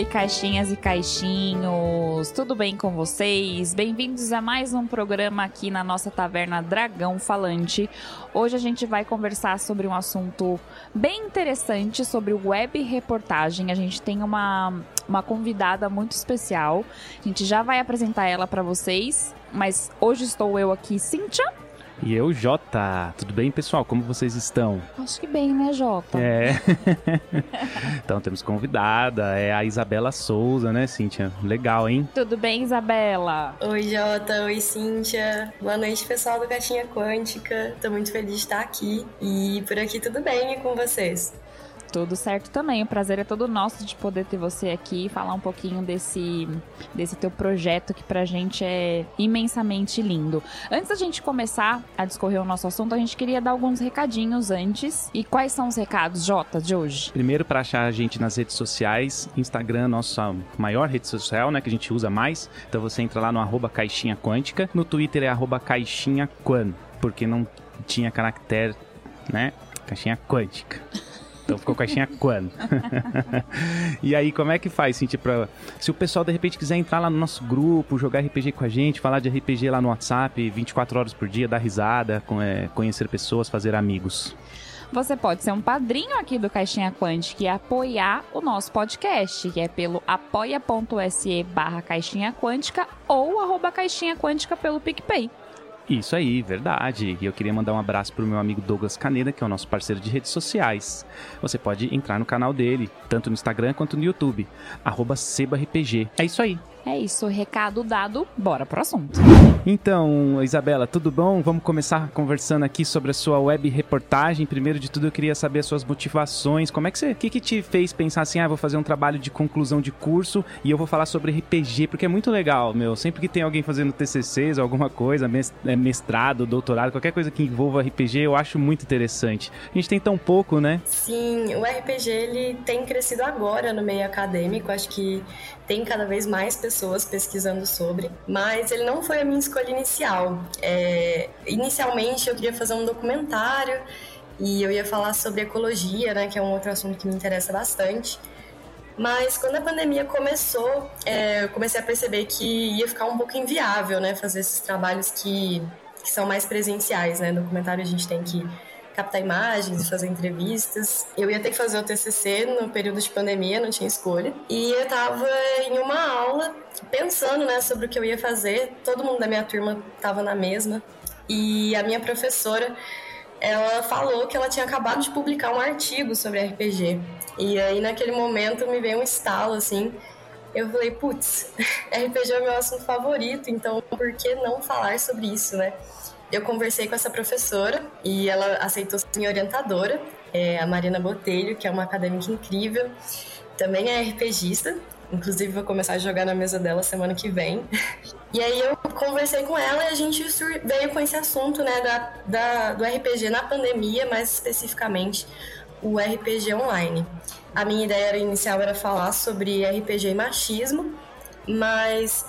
Oi, caixinhas e caixinhos! Tudo bem com vocês? Bem-vindos a mais um programa aqui na nossa taverna Dragão Falante. Hoje a gente vai conversar sobre um assunto bem interessante sobre web reportagem. A gente tem uma, uma convidada muito especial. A gente já vai apresentar ela para vocês, mas hoje estou eu aqui, Cíntia. E eu, Jota. Tudo bem, pessoal? Como vocês estão? Acho que bem, né, Jota? É. então temos convidada, é a Isabela Souza, né, Cíntia? Legal, hein? Tudo bem, Isabela? Oi, Jota. Oi, Cíntia. Boa noite, pessoal do Caixinha Quântica. Tô muito feliz de estar aqui. E por aqui tudo bem e com vocês? Tudo certo também. O prazer é todo nosso de poder ter você aqui e falar um pouquinho desse, desse teu projeto que pra gente é imensamente lindo. Antes da gente começar a discorrer o nosso assunto, a gente queria dar alguns recadinhos antes. E quais são os recados, Jota, de hoje? Primeiro, para achar a gente nas redes sociais, Instagram, nossa maior rede social, né, que a gente usa mais. Então você entra lá no arroba caixinha quântica. No Twitter é arroba caixinha quan, porque não tinha caractere, né? Caixinha quântica. Então ficou caixinha quando? e aí, como é que faz, Cintia, pra... Se o pessoal de repente quiser entrar lá no nosso grupo, jogar RPG com a gente, falar de RPG lá no WhatsApp 24 horas por dia, dar risada, é, conhecer pessoas, fazer amigos. Você pode ser um padrinho aqui do Caixinha Quântica e apoiar o nosso podcast, que é pelo apoia.se barra Caixinha Quântica ou arroba Caixinha Quântica pelo PicPay. Isso aí, verdade. E eu queria mandar um abraço pro meu amigo Douglas Caneda, que é o nosso parceiro de redes sociais. Você pode entrar no canal dele, tanto no Instagram quanto no YouTube, SebaRPG. É isso aí. É isso, recado dado, bora pro assunto. Então, Isabela, tudo bom? Vamos começar conversando aqui sobre a sua web reportagem. Primeiro de tudo, eu queria saber as suas motivações. Como é que você. O que, que te fez pensar assim, ah, vou fazer um trabalho de conclusão de curso e eu vou falar sobre RPG? Porque é muito legal, meu. Sempre que tem alguém fazendo TCCs ou alguma coisa, é, mestrado, doutorado, qualquer coisa que envolva RPG, eu acho muito interessante. A gente tem tão pouco, né? Sim, o RPG ele tem crescido agora no meio acadêmico. Acho que tem cada vez mais pessoas pesquisando sobre, mas ele não foi a minha escolha inicial. É, inicialmente eu queria fazer um documentário e eu ia falar sobre ecologia, né, que é um outro assunto que me interessa bastante. Mas quando a pandemia começou, é, eu comecei a perceber que ia ficar um pouco inviável, né, fazer esses trabalhos que, que são mais presenciais, né. Documentário a gente tem que captar imagens, fazer entrevistas. Eu ia ter que fazer o TCC no período de pandemia, não tinha escolha. E eu tava em uma aula pensando, né, sobre o que eu ia fazer. Todo mundo da minha turma tava na mesma. E a minha professora, ela falou que ela tinha acabado de publicar um artigo sobre RPG. E aí naquele momento me veio um estalo assim, eu falei, putz, RPG é o meu assunto favorito, então por que não falar sobre isso, né? Eu conversei com essa professora e ela aceitou ser minha orientadora, é a Marina Botelho, que é uma acadêmica incrível, também é RPGista, inclusive vou começar a jogar na mesa dela semana que vem. E aí eu conversei com ela e a gente veio com esse assunto, né, da, da, do RPG na pandemia, mais especificamente o RPG online. A minha ideia inicial era falar sobre RPG e machismo, mas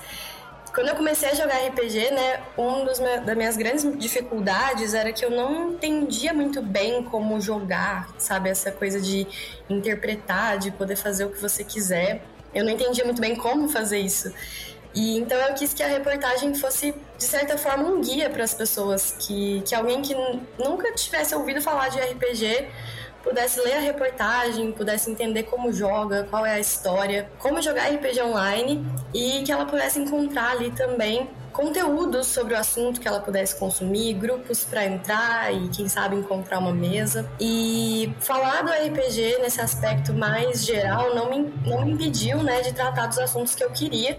quando eu comecei a jogar RPG, né, um dos das minhas grandes dificuldades era que eu não entendia muito bem como jogar, sabe, essa coisa de interpretar, de poder fazer o que você quiser. Eu não entendia muito bem como fazer isso. E então eu quis que a reportagem fosse de certa forma um guia para as pessoas, que que alguém que nunca tivesse ouvido falar de RPG pudesse ler a reportagem, pudesse entender como joga, qual é a história, como jogar RPG online e que ela pudesse encontrar ali também conteúdos sobre o assunto que ela pudesse consumir, grupos para entrar e quem sabe encontrar uma mesa. E falar do RPG nesse aspecto mais geral não me, não me impediu, né, de tratar dos assuntos que eu queria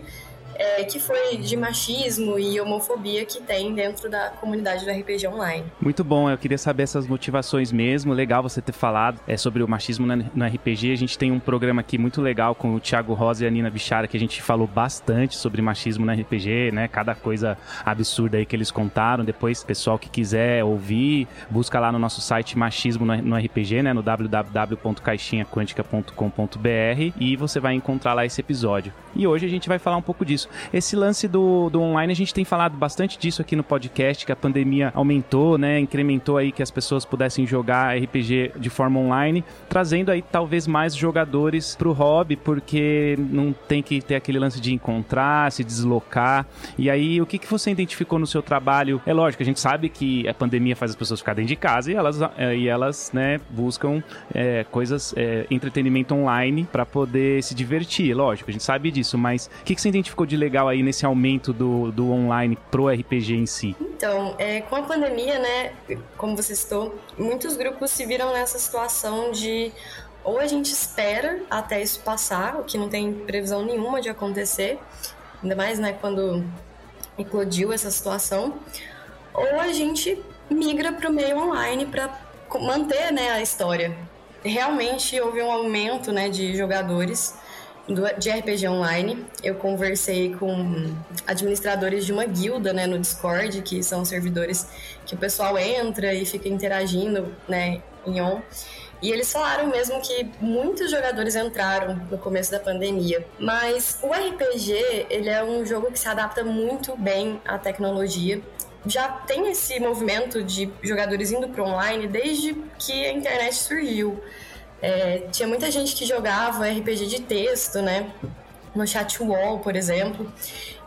é, que foi de machismo e homofobia que tem dentro da comunidade do RPG online. Muito bom, eu queria saber essas motivações mesmo. Legal você ter falado é, sobre o machismo no RPG. A gente tem um programa aqui muito legal com o Thiago Rosa e a Nina Bichara que a gente falou bastante sobre machismo no RPG, né? Cada coisa absurda aí que eles contaram. Depois, pessoal que quiser ouvir, busca lá no nosso site Machismo no RPG, né? No www.caixinhaquântica.com.br e você vai encontrar lá esse episódio. E hoje a gente vai falar um pouco disso. Esse lance do, do online, a gente tem falado bastante disso aqui no podcast, que a pandemia aumentou, né? Incrementou aí que as pessoas pudessem jogar RPG de forma online, trazendo aí talvez mais jogadores pro hobby, porque não tem que ter aquele lance de encontrar, se deslocar. E aí, o que, que você identificou no seu trabalho? É lógico, a gente sabe que a pandemia faz as pessoas ficarem de casa e elas, é, e elas né, buscam é, coisas, é, entretenimento online para poder se divertir. Lógico, a gente sabe disso, mas o que, que você identificou de legal aí nesse aumento do, do online pro RPG em si? Então, é, com a pandemia, né, como você citou, muitos grupos se viram nessa situação de ou a gente espera até isso passar, o que não tem previsão nenhuma de acontecer, ainda mais né, quando eclodiu essa situação, ou a gente migra para o meio online para manter né, a história. Realmente houve um aumento né, de jogadores de RPG online. Eu conversei com administradores de uma guilda né, no Discord, que são servidores que o pessoal entra e fica interagindo né, em on. E eles falaram mesmo que muitos jogadores entraram no começo da pandemia. Mas o RPG, ele é um jogo que se adapta muito bem à tecnologia. Já tem esse movimento de jogadores indo para online desde que a internet surgiu. É, tinha muita gente que jogava RPG de texto, né? No chat wall, por exemplo.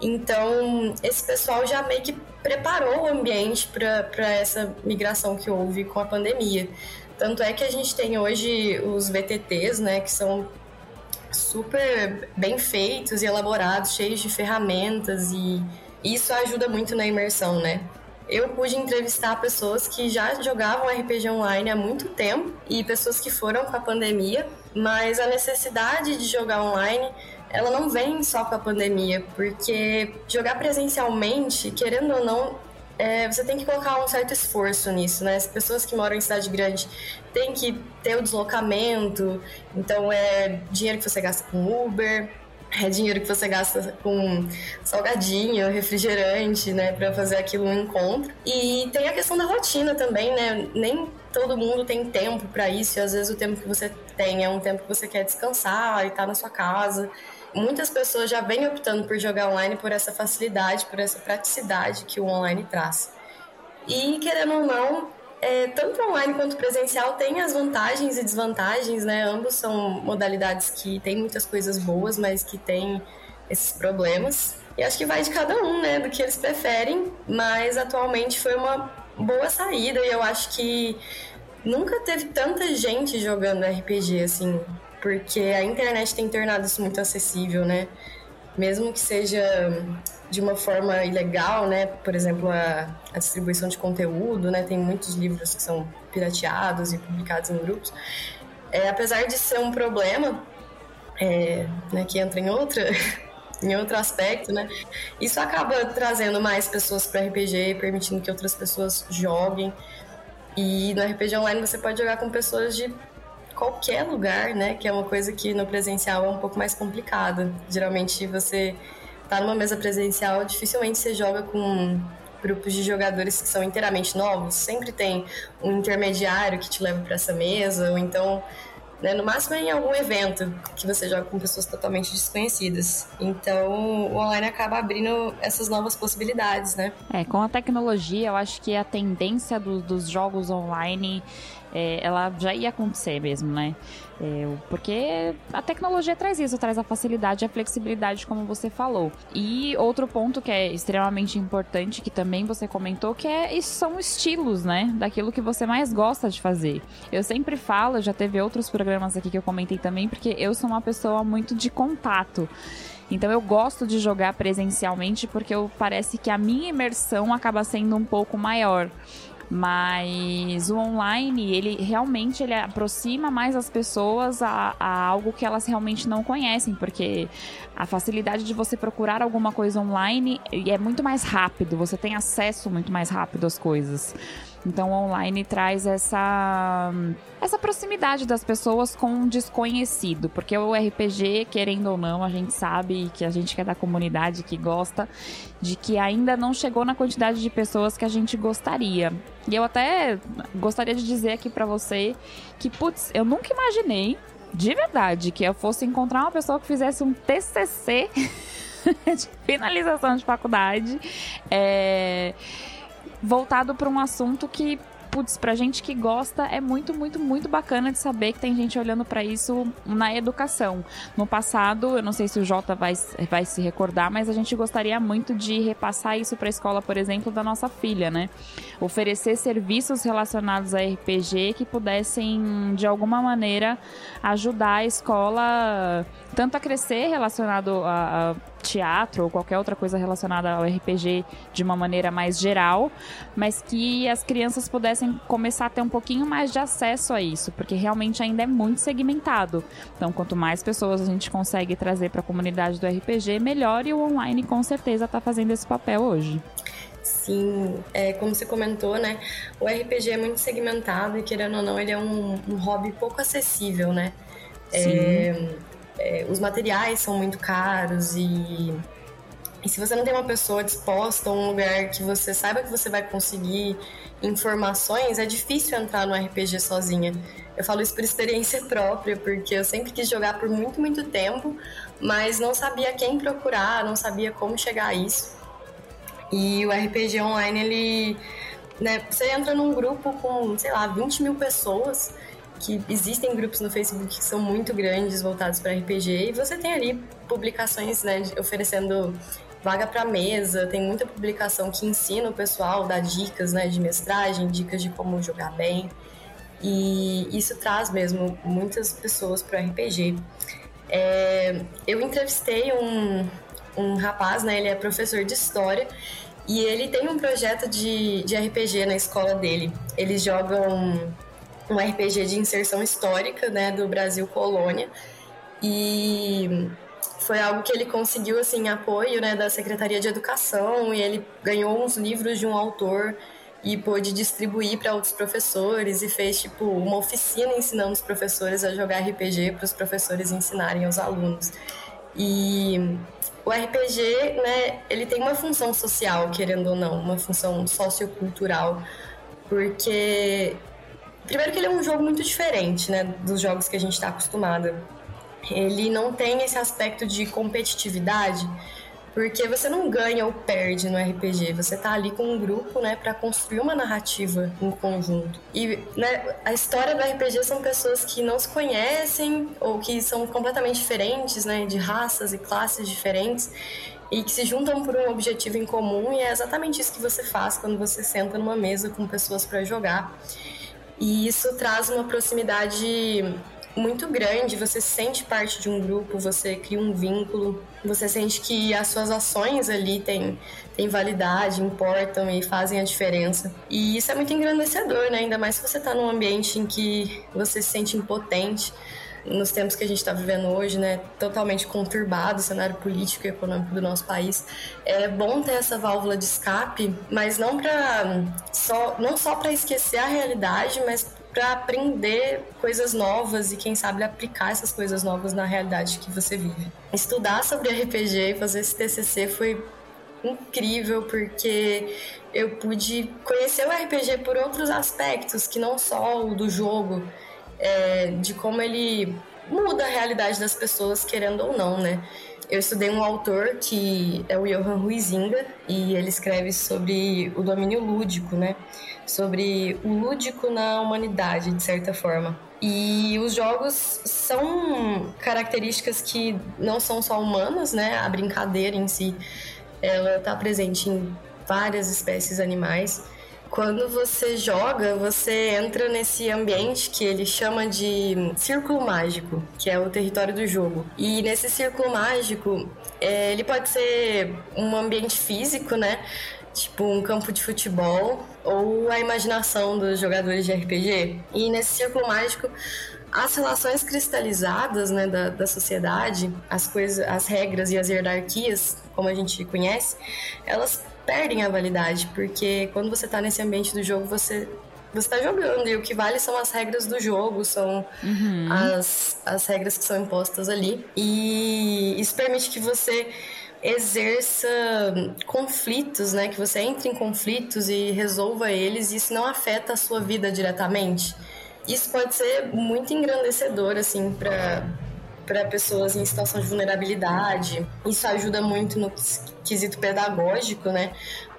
Então, esse pessoal já meio que preparou o ambiente para essa migração que houve com a pandemia. Tanto é que a gente tem hoje os VTTs, né, que são super bem feitos e elaborados, cheios de ferramentas e isso ajuda muito na imersão, né? Eu pude entrevistar pessoas que já jogavam RPG online há muito tempo e pessoas que foram com a pandemia, mas a necessidade de jogar online ela não vem só com a pandemia, porque jogar presencialmente, querendo ou não, é, você tem que colocar um certo esforço nisso, né? As pessoas que moram em cidade grande têm que ter o deslocamento, então é dinheiro que você gasta com Uber, é dinheiro que você gasta com salgadinho, refrigerante, né, para fazer aquilo um encontro. E tem a questão da rotina também, né? Nem todo mundo tem tempo para isso, e às vezes o tempo que você tem é um tempo que você quer descansar e tá na sua casa muitas pessoas já vêm optando por jogar online por essa facilidade, por essa praticidade que o online traz. E querendo ou não, é, tanto online quanto presencial tem as vantagens e desvantagens, né? Ambos são modalidades que têm muitas coisas boas, mas que têm esses problemas. E acho que vai de cada um, né? Do que eles preferem, mas atualmente foi uma boa saída e eu acho que nunca teve tanta gente jogando RPG assim porque a internet tem tornado isso muito acessível, né? Mesmo que seja de uma forma ilegal, né? Por exemplo, a, a, distribuição de conteúdo, né? Tem muitos livros que são pirateados e publicados em grupos. É, apesar de ser um problema, é, né, que entra em outra em outro aspecto, né? Isso acaba trazendo mais pessoas para RPG, permitindo que outras pessoas joguem. E no RPG online você pode jogar com pessoas de qualquer lugar, né? Que é uma coisa que no presencial é um pouco mais complicada. Geralmente você tá numa mesa presencial, dificilmente você joga com grupos de jogadores que são inteiramente novos. Sempre tem um intermediário que te leva para essa mesa, ou então, né, no máximo é em algum evento que você joga com pessoas totalmente desconhecidas. Então, o online acaba abrindo essas novas possibilidades, né? É, com a tecnologia, eu acho que a tendência do, dos jogos online é, ela já ia acontecer mesmo, né? É, porque a tecnologia traz isso, traz a facilidade e a flexibilidade, como você falou. E outro ponto que é extremamente importante, que também você comentou, que é, são estilos, né? Daquilo que você mais gosta de fazer. Eu sempre falo, já teve outros programas aqui que eu comentei também, porque eu sou uma pessoa muito de contato. Então eu gosto de jogar presencialmente porque eu, parece que a minha imersão acaba sendo um pouco maior. Mas o online, ele realmente ele aproxima mais as pessoas a, a, algo que elas realmente não conhecem, porque a facilidade de você procurar alguma coisa online é muito mais rápido, você tem acesso muito mais rápido às coisas. Então, online traz essa, essa proximidade das pessoas com um desconhecido, porque o RPG, querendo ou não, a gente sabe que a gente que é da comunidade, que gosta, de que ainda não chegou na quantidade de pessoas que a gente gostaria. E eu até gostaria de dizer aqui para você que, putz, eu nunca imaginei, de verdade, que eu fosse encontrar uma pessoa que fizesse um TCC de finalização de faculdade, é, voltado para um assunto que putz, pra gente que gosta, é muito, muito, muito bacana de saber que tem gente olhando para isso na educação. No passado, eu não sei se o Jota vai, vai se recordar, mas a gente gostaria muito de repassar isso para a escola, por exemplo, da nossa filha, né? Oferecer serviços relacionados a RPG que pudessem, de alguma maneira, ajudar a escola tanto a crescer relacionado a, a teatro ou qualquer outra coisa relacionada ao RPG de uma maneira mais geral, mas que as crianças pudessem começar a ter um pouquinho mais de acesso a isso, porque realmente ainda é muito segmentado. Então, quanto mais pessoas a gente consegue trazer para a comunidade do RPG, melhor e o online com certeza está fazendo esse papel hoje. Sim, é, como você comentou, né? O RPG é muito segmentado e, querendo ou não, ele é um, um hobby pouco acessível, né? Sim. É, é, os materiais são muito caros e, e se você não tem uma pessoa disposta, um lugar que você saiba que você vai conseguir informações, é difícil entrar no RPG sozinha. Eu falo isso por experiência própria, porque eu sempre quis jogar por muito, muito tempo, mas não sabia quem procurar, não sabia como chegar a isso. E o RPG online, ele. Né, você entra num grupo com, sei lá, 20 mil pessoas que existem grupos no Facebook que são muito grandes voltados para RPG e você tem ali publicações né, oferecendo vaga para mesa, tem muita publicação que ensina o pessoal, dá dicas né, de mestragem, dicas de como jogar bem. E isso traz mesmo muitas pessoas para o RPG. É, eu entrevistei um, um rapaz, né, ele é professor de história, e ele tem um projeto de, de RPG na escola dele. Eles jogam um RPG de inserção histórica, né, do Brasil colônia. E foi algo que ele conseguiu assim apoio, né, da Secretaria de Educação e ele ganhou uns livros de um autor e pôde distribuir para outros professores e fez tipo uma oficina ensinando os professores a jogar RPG para os professores ensinarem aos alunos. E o RPG, né, ele tem uma função social, querendo ou não, uma função sociocultural, porque Primeiro que ele é um jogo muito diferente, né, dos jogos que a gente está acostumado. Ele não tem esse aspecto de competitividade, porque você não ganha ou perde no RPG, você tá ali com um grupo, né, para construir uma narrativa em conjunto. E né, a história do RPG são pessoas que não se conhecem ou que são completamente diferentes, né, de raças e classes diferentes e que se juntam por um objetivo em comum e é exatamente isso que você faz quando você senta numa mesa com pessoas para jogar. E isso traz uma proximidade muito grande, você se sente parte de um grupo, você cria um vínculo, você sente que as suas ações ali têm, têm validade, importam e fazem a diferença. E isso é muito engrandecedor, né? Ainda mais se você está num ambiente em que você se sente impotente nos tempos que a gente está vivendo hoje, né, totalmente conturbado o cenário político e econômico do nosso país, é bom ter essa válvula de escape, mas não para só não só para esquecer a realidade, mas para aprender coisas novas e quem sabe aplicar essas coisas novas na realidade que você vive. Estudar sobre RPG e fazer esse TCC foi incrível porque eu pude conhecer o RPG por outros aspectos que não só o do jogo é, de como ele muda a realidade das pessoas, querendo ou não, né? Eu estudei um autor que é o Johan Huizinga e ele escreve sobre o domínio lúdico, né? Sobre o lúdico na humanidade, de certa forma. E os jogos são características que não são só humanas, né? A brincadeira em si, ela está presente em várias espécies animais. Quando você joga, você entra nesse ambiente que ele chama de círculo mágico, que é o território do jogo. E nesse círculo mágico, é, ele pode ser um ambiente físico, né? Tipo um campo de futebol ou a imaginação dos jogadores de RPG. E nesse círculo mágico, as relações cristalizadas né, da, da sociedade, as coisas, as regras e as hierarquias, como a gente conhece, elas perdem a validade, porque quando você está nesse ambiente do jogo, você você está jogando e o que vale são as regras do jogo, são uhum. as, as regras que são impostas ali. E isso permite que você exerça conflitos, né? Que você entre em conflitos e resolva eles, e isso não afeta a sua vida diretamente. Isso pode ser muito engrandecedor, assim, para para pessoas em situação de vulnerabilidade. Isso ajuda muito no quesito pedagógico, né?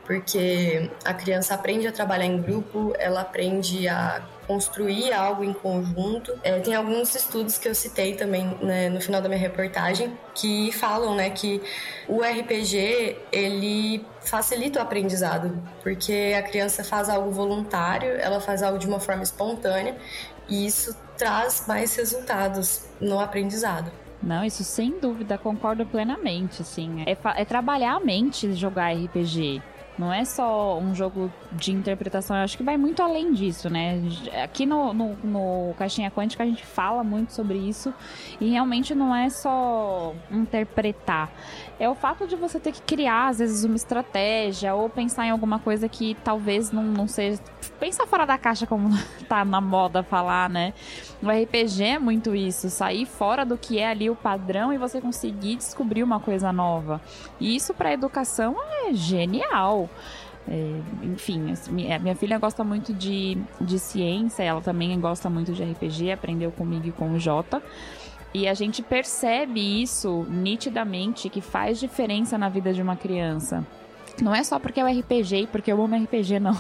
Porque a criança aprende a trabalhar em grupo, ela aprende a construir algo em conjunto. É, tem alguns estudos que eu citei também né, no final da minha reportagem que falam né, que o RPG ele facilita o aprendizado, porque a criança faz algo voluntário, ela faz algo de uma forma espontânea e isso traz mais resultados no aprendizado. Não, isso sem dúvida, concordo plenamente, assim. É, é trabalhar a mente jogar RPG. Não é só um jogo de interpretação, eu acho que vai muito além disso, né? Aqui no, no, no, Caixinha Quântica a gente fala muito sobre isso e realmente não é só interpretar. É o fato de você ter que criar, às vezes, uma estratégia ou pensar em alguma coisa que talvez não, não seja. Pensar fora da caixa, como tá na moda falar, né? O RPG é muito isso, sair fora do que é ali o padrão e você conseguir descobrir uma coisa nova. E isso para educação é genial. É, enfim, minha, minha filha gosta muito de, de ciência, ela também gosta muito de RPG, aprendeu comigo e com o Jota. E a gente percebe isso nitidamente que faz diferença na vida de uma criança. Não é só porque é o RPG e porque eu amo RPG, não.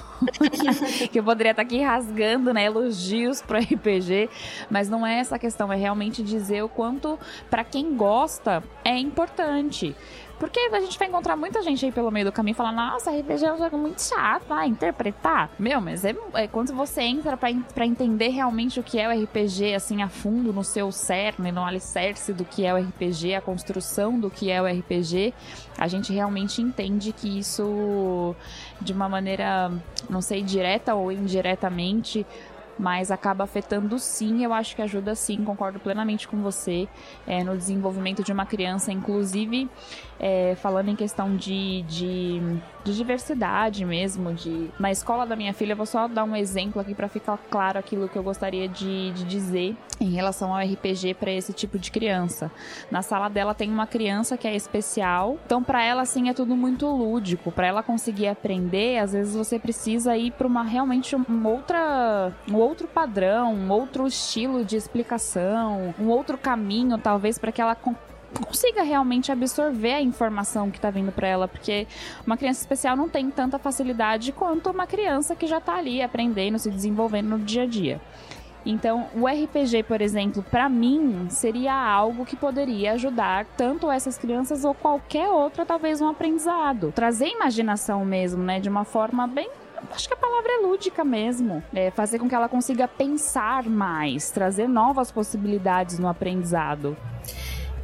que eu poderia estar aqui rasgando, né, elogios pro RPG, mas não é essa questão, é realmente dizer o quanto para quem gosta é importante. Porque a gente vai encontrar muita gente aí pelo meio do caminho falando, nossa, RPG é um jogo muito chato, ah, interpretar. Meu, mas é, é quando você entra para entender realmente o que é o RPG, assim, a fundo, no seu cerne, no alicerce do que é o RPG, a construção do que é o RPG, a gente realmente entende que isso, de uma maneira, não sei, direta ou indiretamente, mas acaba afetando sim. Eu acho que ajuda sim, concordo plenamente com você é, no desenvolvimento de uma criança, inclusive é, falando em questão de, de, de, diversidade mesmo, de na escola da minha filha, eu vou só dar um exemplo aqui para ficar claro aquilo que eu gostaria de, de dizer em relação ao RPG para esse tipo de criança. Na sala dela tem uma criança que é especial, então para ela assim é tudo muito lúdico. Para ela conseguir aprender, às vezes você precisa ir para uma realmente um outra um outro padrão, um outro estilo de explicação, um outro caminho talvez para que ela consiga realmente absorver a informação que está vindo para ela, porque uma criança especial não tem tanta facilidade quanto uma criança que já está ali aprendendo, se desenvolvendo no dia a dia. Então, o RPG, por exemplo, para mim seria algo que poderia ajudar tanto essas crianças ou qualquer outra, talvez um aprendizado, trazer imaginação mesmo, né, de uma forma bem acho que a palavra é lúdica mesmo. É fazer com que ela consiga pensar mais, trazer novas possibilidades no aprendizado.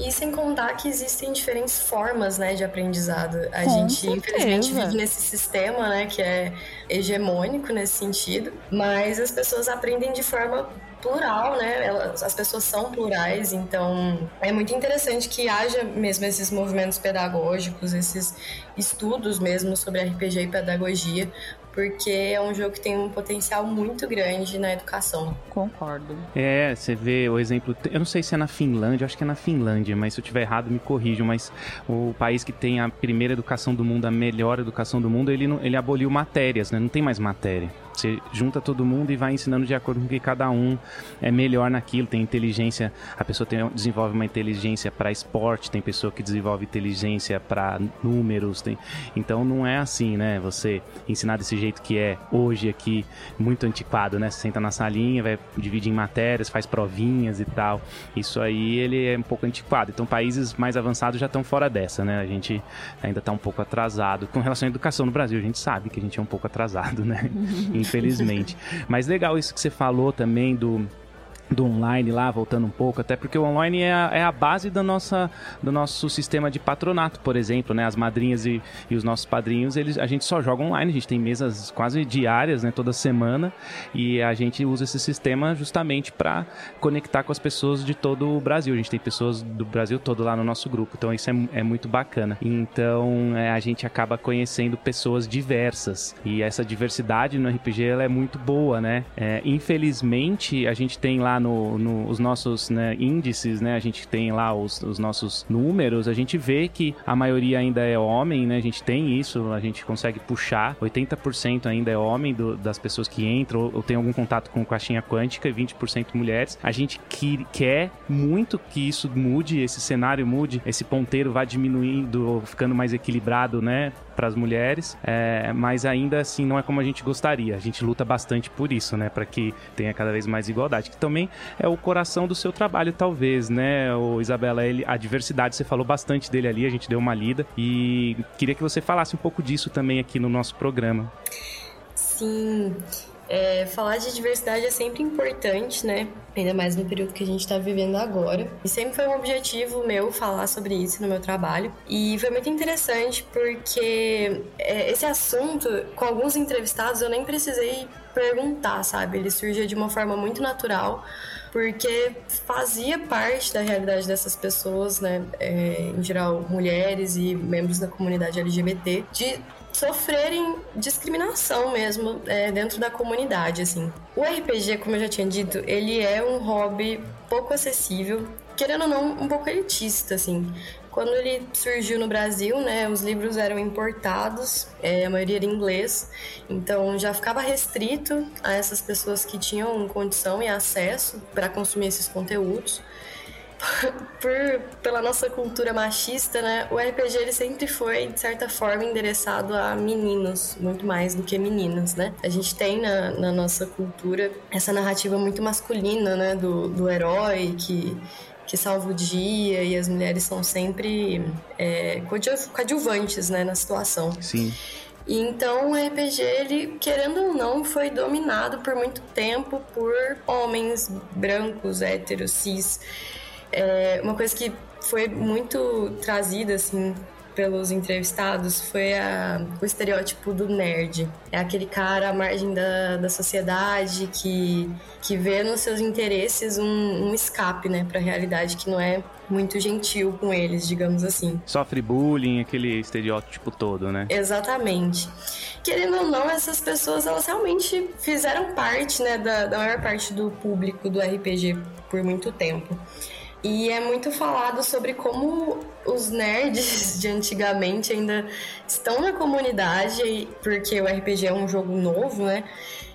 E sem contar que existem diferentes formas, né, de aprendizado. A Com gente, certeza. infelizmente, vive nesse sistema, né, que é hegemônico nesse sentido, mas as pessoas aprendem de forma plural, né? Elas, as pessoas são plurais, então é muito interessante que haja mesmo esses movimentos pedagógicos, esses estudos mesmo sobre RPG e pedagogia, porque é um jogo que tem um potencial muito grande na educação. Concordo. É, você vê o exemplo, eu não sei se é na Finlândia, acho que é na Finlândia, mas se eu tiver errado me corrijam, mas o país que tem a primeira educação do mundo, a melhor educação do mundo, ele, ele aboliu matérias, né? Não tem mais matéria. Você junta todo mundo e vai ensinando de acordo com que cada um é melhor naquilo. Tem inteligência, a pessoa tem, desenvolve uma inteligência para esporte, tem pessoa que desenvolve inteligência para números. Tem, então não é assim, né? Você ensinar desse jeito que é hoje aqui, muito antiquado, né? Você senta na salinha, vai dividir em matérias, faz provinhas e tal. Isso aí ele é um pouco antiquado. Então países mais avançados já estão fora dessa, né? A gente ainda está um pouco atrasado. Com relação à educação no Brasil, a gente sabe que a gente é um pouco atrasado, né? infelizmente. Mas legal isso que você falou também do do online lá, voltando um pouco, até porque o online é a, é a, base da nossa, do nosso sistema de patronato, por exemplo, né? As madrinhas e, e, os nossos padrinhos, eles, a gente só joga online, a gente tem mesas quase diárias, né? Toda semana, e a gente usa esse sistema justamente para conectar com as pessoas de todo o Brasil. A gente tem pessoas do Brasil todo lá no nosso grupo, então isso é, é muito bacana. Então é, a gente acaba conhecendo pessoas diversas, e essa diversidade no RPG ela é muito boa, né? É, infelizmente, a gente tem lá no, no os nossos né, índices, né? A gente tem lá os, os nossos números, a gente vê que a maioria ainda é homem, né? A gente tem isso, a gente consegue puxar. 80% ainda é homem do, das pessoas que entram ou, ou tem algum contato com caixinha quântica e 20% mulheres. A gente que, quer muito que isso mude, esse cenário mude, esse ponteiro vá diminuindo, ficando mais equilibrado, né? para as mulheres, é, mas ainda assim não é como a gente gostaria. A gente luta bastante por isso, né, para que tenha cada vez mais igualdade, que também é o coração do seu trabalho, talvez, né, o Isabela, ele, a diversidade, você falou bastante dele ali, a gente deu uma lida e queria que você falasse um pouco disso também aqui no nosso programa. Sim, é, falar de diversidade é sempre importante, né? Ainda mais no período que a gente está vivendo agora. E sempre foi um objetivo meu falar sobre isso no meu trabalho. E foi muito interessante porque é, esse assunto, com alguns entrevistados, eu nem precisei perguntar, sabe? Ele surgia de uma forma muito natural porque fazia parte da realidade dessas pessoas, né, é, em geral mulheres e membros da comunidade LGBT, de sofrerem discriminação mesmo é, dentro da comunidade, assim. O RPG, como eu já tinha dito, ele é um hobby pouco acessível, querendo ou não, um pouco elitista, assim. Quando ele surgiu no Brasil, né, os livros eram importados, é, a maioria era em inglês, então já ficava restrito a essas pessoas que tinham condição e acesso para consumir esses conteúdos. por, pela nossa cultura machista, né, o RPG ele sempre foi, de certa forma, endereçado a meninos, muito mais do que meninas, né? A gente tem na, na nossa cultura essa narrativa muito masculina, né, do, do herói que que salva o dia e as mulheres são sempre é, coadjuvantes né, na situação. Sim. E então o RPG, ele, querendo ou não, foi dominado por muito tempo por homens brancos, héteros, cis. É, uma coisa que foi muito trazida, assim, pelos entrevistados foi a, o estereótipo do nerd. É aquele cara à margem da, da sociedade que, que vê nos seus interesses um, um escape, né, para a realidade que não é muito gentil com eles, digamos assim. Sofre bullying, aquele estereótipo todo, né? Exatamente. Querendo ou não, essas pessoas elas realmente fizeram parte, né, da, da maior parte do público do RPG por muito tempo. E é muito falado sobre como os nerds de antigamente ainda estão na comunidade, porque o RPG é um jogo novo, né?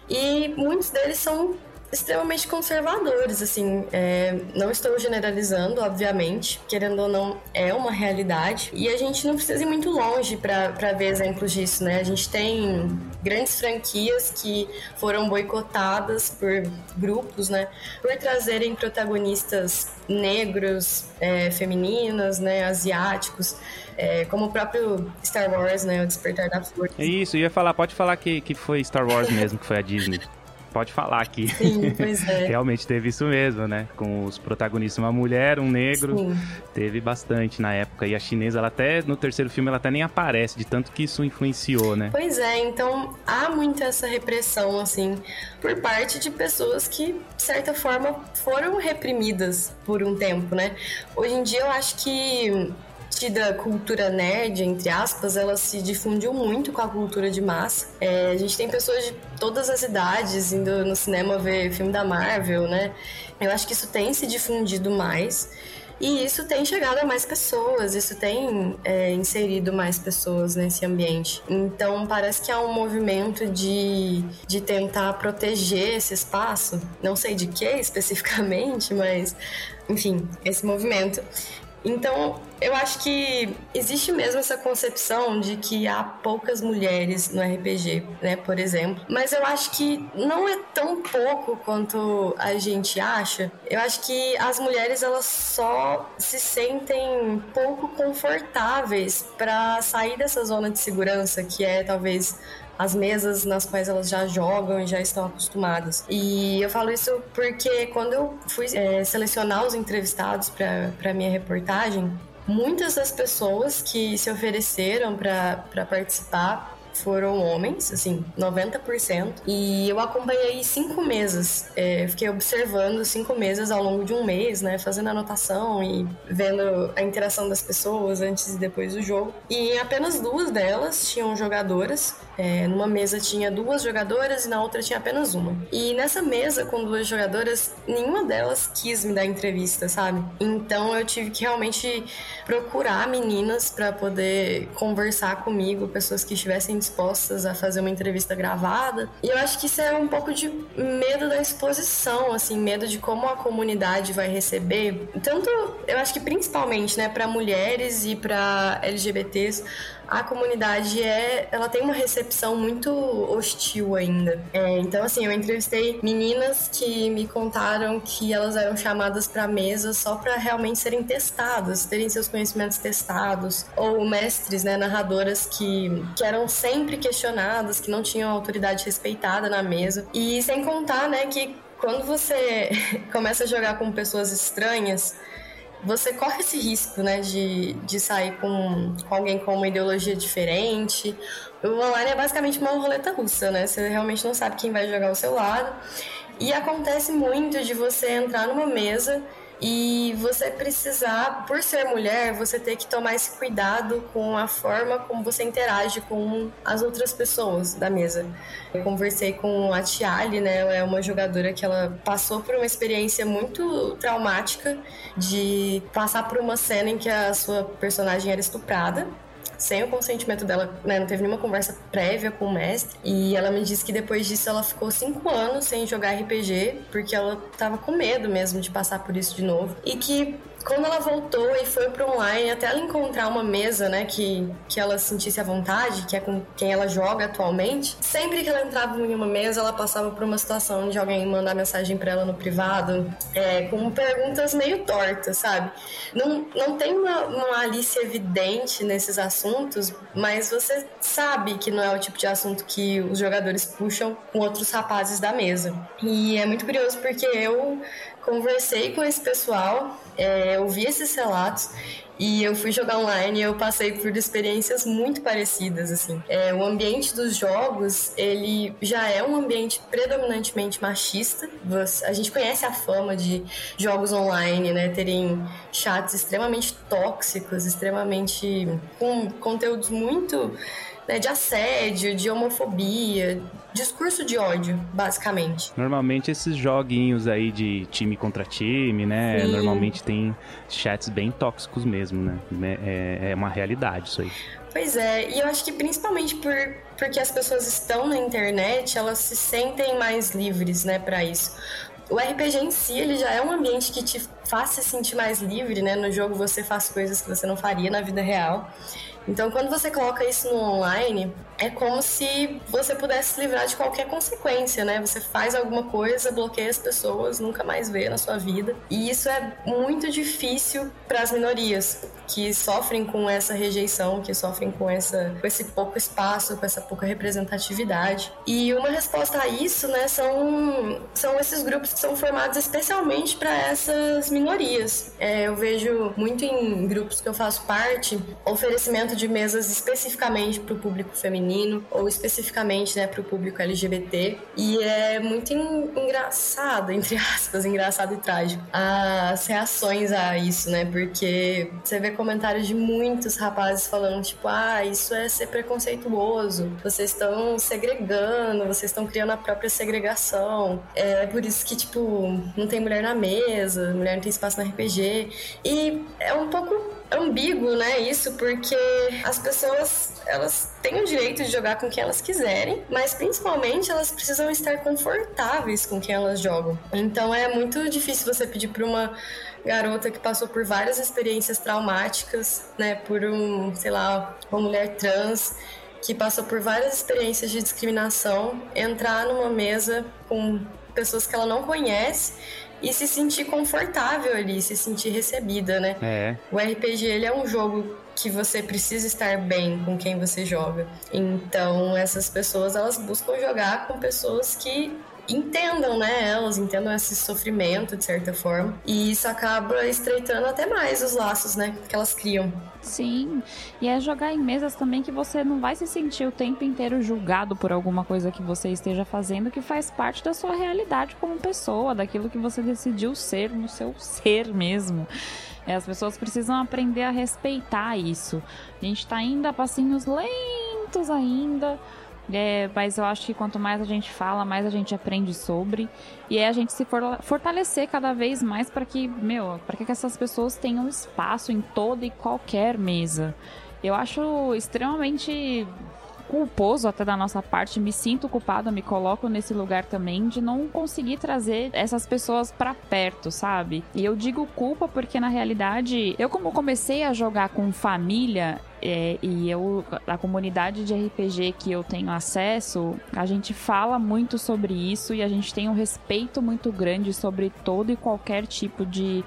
E muitos deles são extremamente conservadores, assim. É, não estou generalizando, obviamente, querendo ou não, é uma realidade. E a gente não precisa ir muito longe para ver exemplos disso, né? A gente tem grandes franquias que foram boicotadas por grupos, né? Por trazerem protagonistas negros, é, femininas, né? Asiáticos. É, como o próprio Star Wars, né? O Despertar da Força. É isso, ia falar, pode falar que, que foi Star Wars mesmo, que foi a Disney pode falar aqui. Sim, pois é. Realmente teve isso mesmo, né? Com os protagonistas, uma mulher, um negro. Sim. Teve bastante na época. E a chinesa, ela até, no terceiro filme, ela até nem aparece, de tanto que isso influenciou, né? Pois é, então há muito essa repressão, assim, por parte de pessoas que, de certa forma, foram reprimidas por um tempo, né? Hoje em dia eu acho que da cultura nerd, entre aspas, ela se difundiu muito com a cultura de massa. É, a gente tem pessoas de todas as idades indo no cinema ver filme da Marvel, né? Eu acho que isso tem se difundido mais. E isso tem chegado a mais pessoas, isso tem é, inserido mais pessoas nesse ambiente. Então parece que há um movimento de, de tentar proteger esse espaço, não sei de que especificamente, mas enfim, esse movimento. Então, eu acho que existe mesmo essa concepção de que há poucas mulheres no RPG, né, por exemplo. Mas eu acho que não é tão pouco quanto a gente acha. Eu acho que as mulheres elas só se sentem pouco confortáveis para sair dessa zona de segurança que é talvez as mesas nas quais elas já jogam e já estão acostumadas. E eu falo isso porque quando eu fui é, selecionar os entrevistados para minha reportagem, muitas das pessoas que se ofereceram para participar foram homens, assim, 90%. E eu acompanhei cinco meses. É, fiquei observando cinco meses ao longo de um mês, né? Fazendo anotação e vendo a interação das pessoas antes e depois do jogo. E apenas duas delas tinham jogadoras É, numa mesa tinha duas jogadoras e na outra tinha apenas uma. E nessa mesa com duas jogadoras, nenhuma delas quis me dar entrevista, sabe? Então eu tive que realmente procurar meninas para poder conversar comigo, pessoas que estivessem dispostas a fazer uma entrevista gravada. E eu acho que isso é um pouco de medo da exposição, assim, medo de como a comunidade vai receber. Tanto, eu acho que principalmente, né, para mulheres e para LGBTs, a comunidade é, ela tem uma recepção muito hostil ainda. É, então, assim, eu entrevistei meninas que me contaram que elas eram chamadas para mesa só para realmente serem testadas, terem seus conhecimentos testados, ou mestres, né, narradoras que, que eram sempre questionadas, que não tinham autoridade respeitada na mesa. E sem contar, né, que quando você começa a jogar com pessoas estranhas, você corre esse risco, né, de, de sair com, com alguém com uma ideologia diferente. O online é basicamente uma roleta russa, né? Você realmente não sabe quem vai jogar ao seu lado. E acontece muito de você entrar numa mesa e você precisar, por ser mulher, você ter que tomar esse cuidado com a forma como você interage com as outras pessoas da mesa. Eu conversei com a Tiali, né? Ela é uma jogadora que ela passou por uma experiência muito traumática de passar por uma cena em que a sua personagem era estuprada sem o consentimento dela, né, não teve nenhuma conversa prévia com o mestre. E ela me disse que depois disso ela ficou cinco anos sem jogar RPG, porque ela tava com medo mesmo de passar por isso de novo. E que quando ela voltou e foi pro online, até ela encontrar uma mesa, né, que, que ela sentisse à vontade, que é com quem ela joga atualmente, sempre que ela entrava em uma mesa, ela passava por uma situação de alguém mandar mensagem para ela no privado, é, com perguntas meio tortas, sabe? Não, não tem uma, uma evidente nesses assuntos, mas você sabe que não é o tipo de assunto que os jogadores puxam com outros rapazes da mesa. E é muito curioso porque eu conversei com esse pessoal, é, ouvi esses relatos e eu fui jogar online e eu passei por experiências muito parecidas assim. É, o ambiente dos jogos ele já é um ambiente predominantemente machista. A gente conhece a fama de jogos online né terem chats extremamente tóxicos extremamente com conteúdos muito né, de assédio, de homofobia, discurso de ódio, basicamente. Normalmente esses joguinhos aí de time contra time, né? Sim. Normalmente tem chats bem tóxicos mesmo, né? É, é uma realidade isso aí. Pois é, e eu acho que principalmente por, porque as pessoas estão na internet, elas se sentem mais livres, né, para isso. O RPG em si, ele já é um ambiente que te faz se sentir mais livre, né? No jogo você faz coisas que você não faria na vida real. Então, quando você coloca isso no online, é como se você pudesse se livrar de qualquer consequência, né? Você faz alguma coisa, bloqueia as pessoas, nunca mais vê na sua vida. E isso é muito difícil para as minorias que sofrem com essa rejeição, que sofrem com, essa, com esse pouco espaço, com essa pouca representatividade. E uma resposta a isso, né, são, são esses grupos que são formados especialmente para essas minorias. É, eu vejo muito em grupos que eu faço parte oferecimento de mesas especificamente para o público feminino ou especificamente né, para o público LGBT. E é muito engraçado, entre aspas, engraçado e trágico, as reações a isso, né? Porque você vê comentários de muitos rapazes falando, tipo, ah, isso é ser preconceituoso, vocês estão segregando, vocês estão criando a própria segregação. É por isso que, tipo, não tem mulher na mesa, mulher não tem espaço no RPG. E é um pouco ambíguo, né, isso, porque as pessoas, elas têm o direito de jogar com quem elas quiserem, mas principalmente elas precisam estar confortáveis com quem elas jogam. Então é muito difícil você pedir para uma garota que passou por várias experiências traumáticas, né, por um, sei lá, uma mulher trans que passou por várias experiências de discriminação, entrar numa mesa com pessoas que ela não conhece e se sentir confortável ali, se sentir recebida, né? É. O RPG ele é um jogo que você precisa estar bem com quem você joga. Então, essas pessoas elas buscam jogar com pessoas que entendam, né, elas entendam esse sofrimento de certa forma, e isso acaba estreitando até mais os laços, né, que elas criam. Sim, e é jogar em mesas também que você não vai se sentir o tempo inteiro julgado por alguma coisa que você esteja fazendo que faz parte da sua realidade como pessoa, daquilo que você decidiu ser no seu ser mesmo. É, as pessoas precisam aprender a respeitar isso. A gente tá indo a passinhos lentos ainda, É, mas eu acho que quanto mais a gente fala, mais a gente aprende sobre. E é a gente se fortalecer cada vez mais para que, meu, para que essas pessoas tenham espaço em toda e qualquer mesa. Eu acho extremamente culposo até da nossa parte, me sinto culpada, me coloco nesse lugar também de não conseguir trazer essas pessoas para perto, sabe? E eu digo culpa porque na realidade, eu como comecei a jogar com família, é, e eu, a comunidade de RPG que eu tenho acesso, a gente fala muito sobre isso e a gente tem um respeito muito grande sobre todo e qualquer tipo de,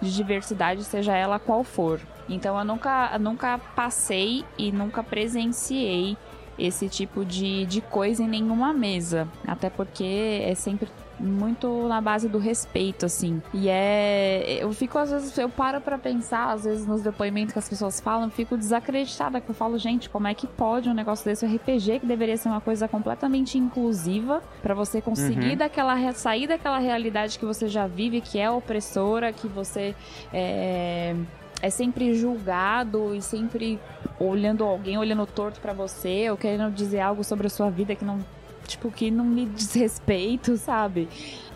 de diversidade, seja ela qual for. Então eu nunca, nunca passei e nunca presenciei esse tipo de, de coisa em nenhuma mesa. Até porque é sempre muito na base do respeito, assim. E é. Eu fico, às vezes, eu paro para pensar, às vezes, nos depoimentos que as pessoas falam, fico desacreditada, que eu falo, gente, como é que pode um negócio desse? RPG, que deveria ser uma coisa completamente inclusiva, para você conseguir uhum. daquela, sair daquela realidade que você já vive, que é opressora, que você. É, é sempre julgado e sempre olhando alguém olhando torto para você ou querendo dizer algo sobre a sua vida que não tipo que não me diz respeito, sabe?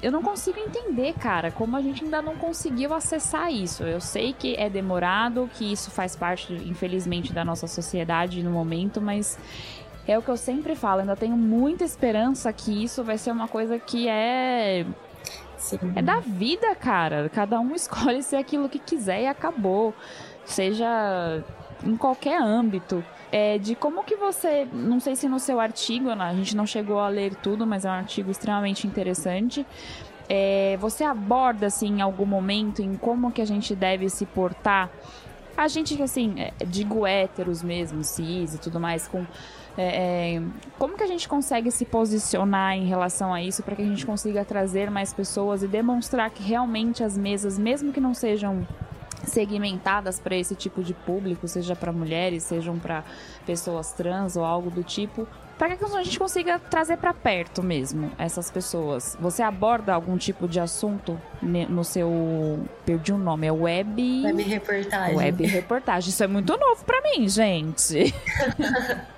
Eu não consigo entender, cara, como a gente ainda não conseguiu acessar isso. Eu sei que é demorado, que isso faz parte, infelizmente, da nossa sociedade no momento, mas é o que eu sempre falo, ainda tenho muita esperança que isso vai ser uma coisa que é Sim. É da vida, cara. Cada um escolhe ser aquilo que quiser e acabou. Seja em qualquer âmbito. É, de como que você, não sei se no seu artigo, a gente não chegou a ler tudo, mas é um artigo extremamente interessante. É, você aborda assim em algum momento em como que a gente deve se portar a gente assim é, digo héteros mesmo cis e tudo mais com é, é, como que a gente consegue se posicionar em relação a isso para que a gente consiga trazer mais pessoas e demonstrar que realmente as mesas, mesmo que não sejam segmentadas para esse tipo de público, seja para mulheres, sejam para pessoas trans ou algo do tipo, para que a gente consiga trazer para perto mesmo essas pessoas. Você aborda algum tipo de assunto no seu, perdi o um nome, é web web reportagem. Web reportagem. Isso é muito novo para mim, gente.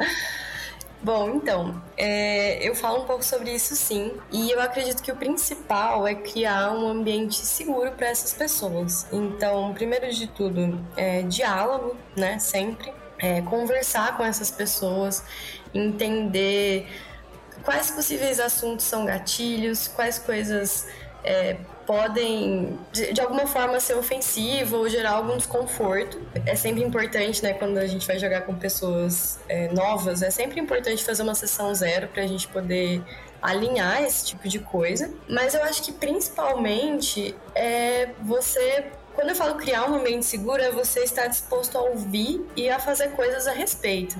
Bom, então, é, eu falo um pouco sobre isso sim, e eu acredito que o principal é criar um ambiente seguro para essas pessoas. Então, primeiro de tudo, é diálogo, né, sempre, é, conversar com essas pessoas, entender quais possíveis assuntos são gatilhos, quais coisas é, podem de, de, alguma forma ser ofensivo ou gerar algum desconforto. É sempre importante, né, quando a gente vai jogar com pessoas é, novas, é sempre importante fazer uma sessão zero para a gente poder alinhar esse tipo de coisa. Mas eu acho que principalmente é você quando eu falo criar um ambiente seguro, é você estar disposto a ouvir e a fazer coisas a respeito.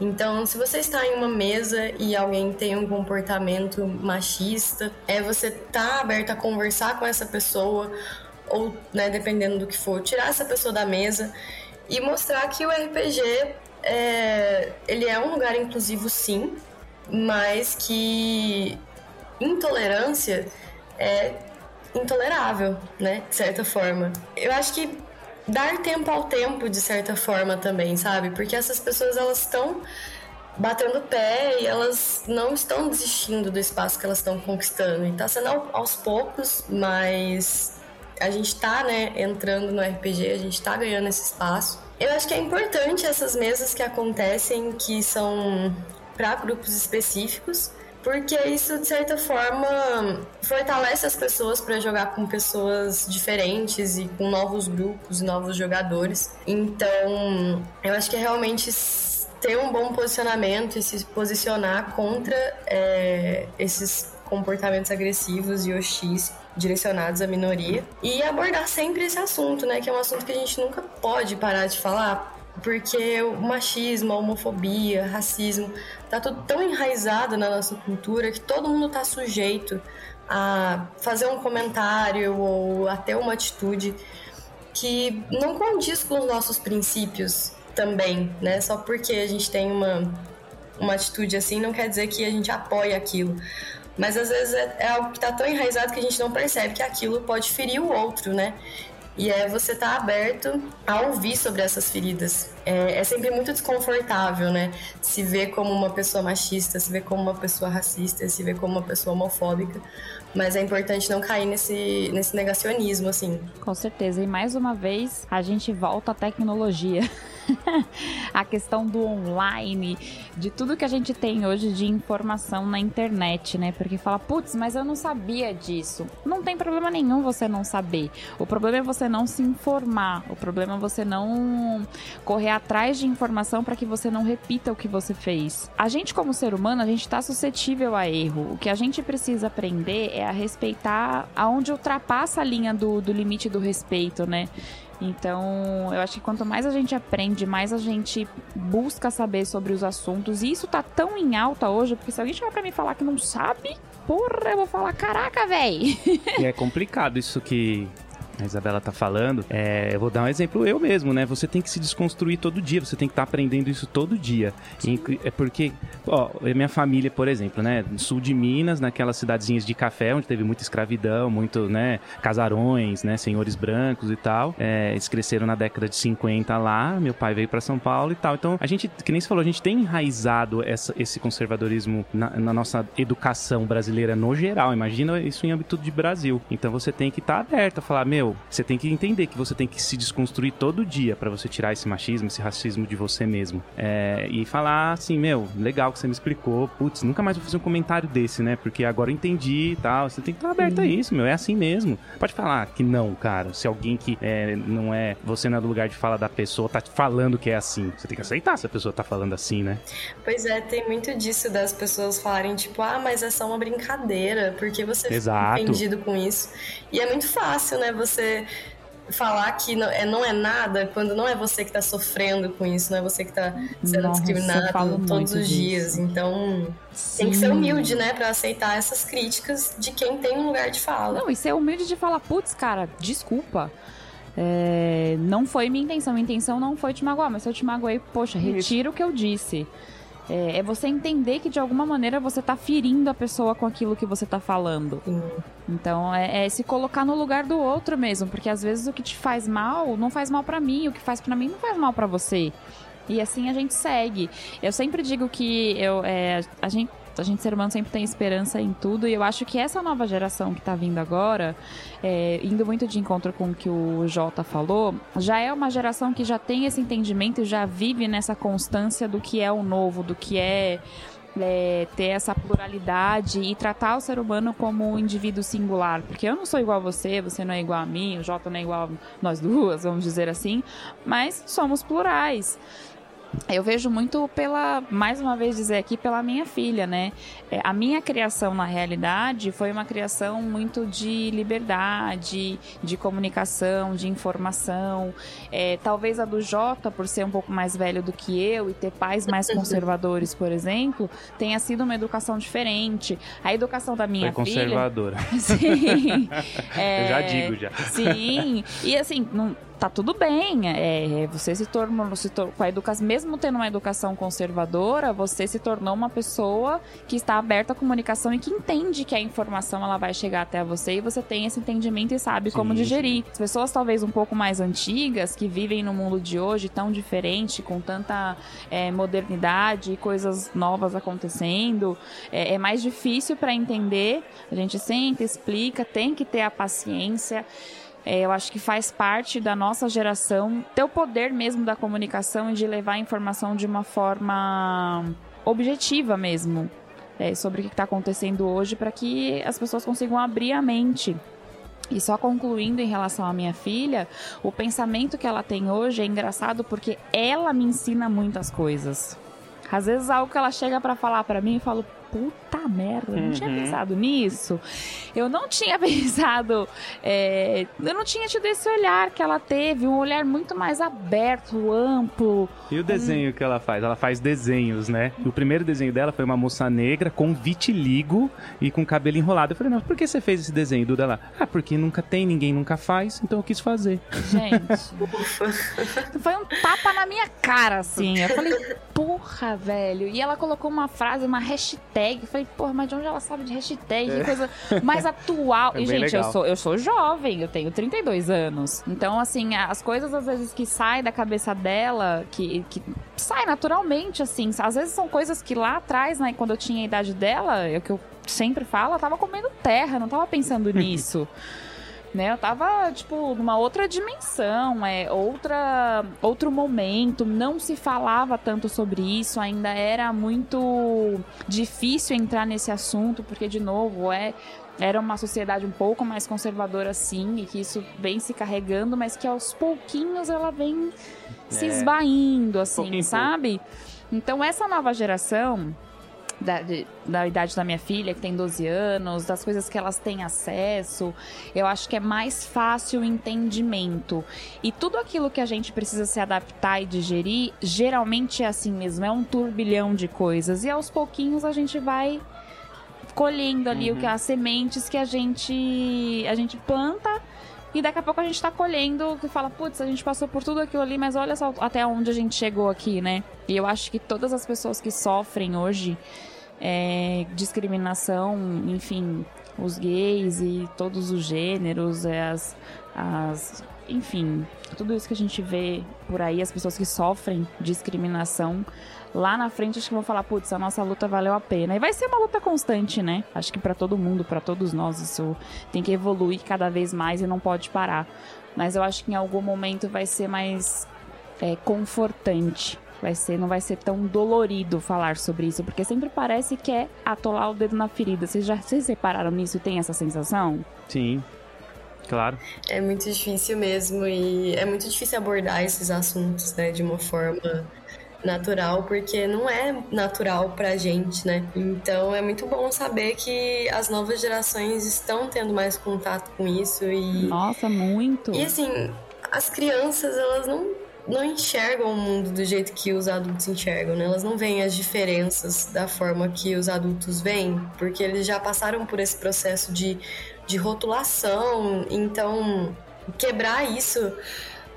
Então, se você está em uma mesa e alguém tem um comportamento machista, é você tá aberto a conversar com essa pessoa ou, né, dependendo do que for, tirar essa pessoa da mesa e mostrar que o RPG é, ele é um lugar inclusivo, sim, mas que intolerância é intolerável, né, de certa forma. Eu acho que dar tempo ao tempo, de certa forma, também, sabe? Porque essas pessoas, elas estão batendo pé e elas não estão desistindo do espaço que elas estão conquistando. E tá sendo aos poucos, mas a gente tá, né, entrando no RPG, a gente tá ganhando esse espaço. Eu acho que é importante essas mesas que acontecem, que são para grupos específicos, porque isso de certa forma fortalece as pessoas para jogar com pessoas diferentes e com novos grupos, novos jogadores. Então, eu acho que é realmente ter um bom posicionamento e se posicionar contra é, esses comportamentos agressivos e hostis direcionados à minoria e abordar sempre esse assunto, né, que é um assunto que a gente nunca pode parar de falar, porque o machismo, a homofobia, racismo, tá tudo tão enraizado na nossa cultura que todo mundo tá sujeito a fazer um comentário ou a ter uma atitude que não condiz com os nossos princípios também, né? Só porque a gente tem uma, uma atitude assim não quer dizer que a gente apoia aquilo. Mas às vezes é, é algo que tá tão enraizado que a gente não percebe que aquilo pode ferir o outro, né? E é você estar tá aberto a ouvir sobre essas feridas. é, é, sempre muito desconfortável, né? Se ver como uma pessoa machista, se ver como uma pessoa racista, se ver como uma pessoa homofóbica. Mas é importante não cair nesse, nesse negacionismo, assim. Com certeza. E mais uma vez, a gente volta à tecnologia. a questão do online, de tudo que a gente tem hoje de informação na internet, né? Porque fala, putz, mas eu não sabia disso. Não tem problema nenhum você não saber. O problema é você não se informar. O problema é você não correr atrás de informação para que você não repita o que você fez. A gente, como ser humano, a gente está suscetível a erro. O que a gente precisa aprender é a respeitar aonde ultrapassa a linha do, do limite do respeito, né? Então, eu acho que quanto mais a gente aprende, mais a gente busca saber sobre os assuntos. E isso tá tão em alta hoje, porque se alguém chegar pra mim falar que não sabe, porra, eu vou falar, caraca, véi. E é complicado isso que a Isabela tá falando, é, eu vou dar um exemplo eu mesmo, né? Você tem que se desconstruir todo dia, você tem que estar tá aprendendo isso todo dia. E, é porque, ó, minha família, por exemplo, né? Sul de Minas, naquelas cidadezinhas de café, onde teve muita escravidão, muito, né? Casarões, né? Senhores brancos e tal. É, eles cresceram na década de 50 lá, meu pai veio para São Paulo e tal. Então, a gente, que nem você falou, a gente tem enraizado essa, esse conservadorismo na, na, nossa educação brasileira no geral. Imagina isso em âmbito de Brasil. Então, você tem que estar tá aberto a falar, meu, meu, você tem que entender que você tem que se desconstruir todo dia para você tirar esse machismo, esse racismo de você mesmo. É, e falar assim, meu, legal que você me explicou, putz, nunca mais vou fazer um comentário desse, né? Porque agora eu entendi e tal. Você tem que estar aberto a isso, meu, é assim mesmo. Pode falar que não, cara. Se alguém que é, não é, você não é do lugar de fala da pessoa, tá falando que é assim. Você tem que aceitar se a pessoa tá falando assim, né? Pois é, tem muito disso das pessoas falarem, tipo, ah, mas é só uma brincadeira, porque você Exato. fica ofendido com isso. E é muito fácil, né? Você você falar que não é, não é nada quando não é você que está sofrendo com isso, não é você que está sendo Nossa, discriminado todos os disso. dias. Então, Sim. tem que ser humilde, né, para aceitar essas críticas de quem tem um lugar de fala. Não, e ser humilde de falar, putz, cara, desculpa. É, não foi minha intenção, minha intenção não foi te magoar, mas se eu te magoei, poxa, retiro o que eu disse. É, é, você entender que de alguma maneira você tá ferindo a pessoa com aquilo que você tá falando. Sim. Então é, é, se colocar no lugar do outro mesmo, porque às vezes o que te faz mal não faz mal para mim, o que faz para mim não faz mal para você. E assim a gente segue. Eu sempre digo que eu, é, a gente a gente ser humano sempre tem esperança em tudo e eu acho que essa nova geração que está vindo agora, é, indo muito de encontro com o que o Jota falou, já é uma geração que já tem esse entendimento e já vive nessa constância do que é o novo, do que é é, ter essa pluralidade e tratar o ser humano como um indivíduo singular. Porque eu não sou igual a você, você não é igual a mim, o Jota não é igual a nós duas, vamos dizer assim, mas somos plurais eu vejo muito pela, mais uma vez dizer aqui, pela minha filha, né? É, a minha criação, na realidade, foi uma criação muito de liberdade, de comunicação, de informação. É, talvez a do Jota, por ser um pouco mais velho do que eu e ter pais mais conservadores, por exemplo, tenha sido uma educação diferente. A educação da minha foi filha... conservadora. Sim. É, eu já digo, já. Sim. E assim, não, tá tudo bem. É, você se tornou, se tor com a educação, mesmo tendo uma educação conservadora, você se tornou uma pessoa que está aberta à comunicação e que entende que a informação ela vai chegar até você e você tem esse entendimento e sabe sim, como digerir. As pessoas talvez um pouco mais antigas que vivem no mundo de hoje tão diferente, com tanta é, modernidade e coisas novas acontecendo, é, é mais difícil para entender. A gente senta, explica, tem que ter a paciência. É, eu acho que faz parte da nossa geração ter o poder mesmo da comunicação e de levar a informação de uma forma objetiva mesmo. É, sobre o que está acontecendo hoje para que as pessoas consigam abrir a mente. E só concluindo em relação à minha filha, o pensamento que ela tem hoje é engraçado porque ela me ensina muitas coisas. Às vezes algo que ela chega para falar para mim, eu falo, puta merda, eu não tinha uhum. pensado nisso. Eu não tinha pensado. É, eu não tinha tido esse olhar que ela teve, um olhar muito mais aberto, amplo. E o desenho um... que ela faz? Ela faz desenhos, né? E o primeiro desenho dela foi uma moça negra com vitiligo e com cabelo enrolado. Eu falei, não, por que você fez esse desenho, Duda? Lá? Ah, porque nunca tem, ninguém nunca faz, então eu quis fazer. Gente. foi um tapa na minha cara, assim. Eu falei, porra, velho. E ela colocou uma frase, uma hashtag. Eu falei, porra, mas de onde ela sabe de hashtag? É. coisa mais atual. É e, gente, eu sou, eu sou jovem, eu tenho 32 anos. Então, assim, as coisas às vezes que saem da cabeça dela, que, que sai naturalmente, assim. Às vezes são coisas que lá atrás, né, quando eu tinha a idade dela, é o que eu sempre falo, ela tava comendo terra, não tava pensando nisso né? Eu tava, tipo, numa outra dimensão, é outra, outro momento, não se falava tanto sobre isso, ainda era muito difícil entrar nesse assunto, porque, de novo, é era uma sociedade um pouco mais conservadora sim, e que isso vem se carregando, mas que aos pouquinhos ela vem é. se esvaindo, assim, sabe? Então essa nova geração da, de, da idade da minha filha, que tem 12 anos, das coisas que elas têm acesso. Eu acho que é mais fácil o entendimento. E tudo aquilo que a gente precisa se adaptar e digerir, geralmente é assim mesmo, é um turbilhão de coisas. E aos pouquinhos a gente vai colhendo ali uhum. o que as sementes que a gente a gente planta e daqui a pouco a gente tá colhendo que fala, putz, a gente passou por tudo aquilo ali, mas olha só até onde a gente chegou aqui, né? E eu acho que todas as pessoas que sofrem hoje é, discriminação, enfim, os gays e todos os gêneros, é, as, as, enfim, tudo isso que a gente vê por aí, as pessoas que sofrem discriminação, lá na frente acho que vão falar, putz, a nossa luta valeu a pena. E vai ser uma luta constante, né? Acho que para todo mundo, para todos nós, isso tem que evoluir cada vez mais e não pode parar. Mas eu acho que em algum momento vai ser mais é, confortante vai ser, não vai ser tão dolorido falar sobre isso, porque sempre parece que é atolar o dedo na ferida. Vocês já se separaram nisso e tem essa sensação? Sim. Claro. É muito difícil mesmo e é muito difícil abordar esses assuntos, né, de uma forma natural, porque não é natural pra gente, né? Então é muito bom saber que as novas gerações estão tendo mais contato com isso e Nossa, muito. E assim, as crianças, elas não não enxergam o mundo do jeito que os adultos enxergam, né? Elas não veem as diferenças da forma que os adultos veem, porque eles já passaram por esse processo de, de rotulação. Então, quebrar isso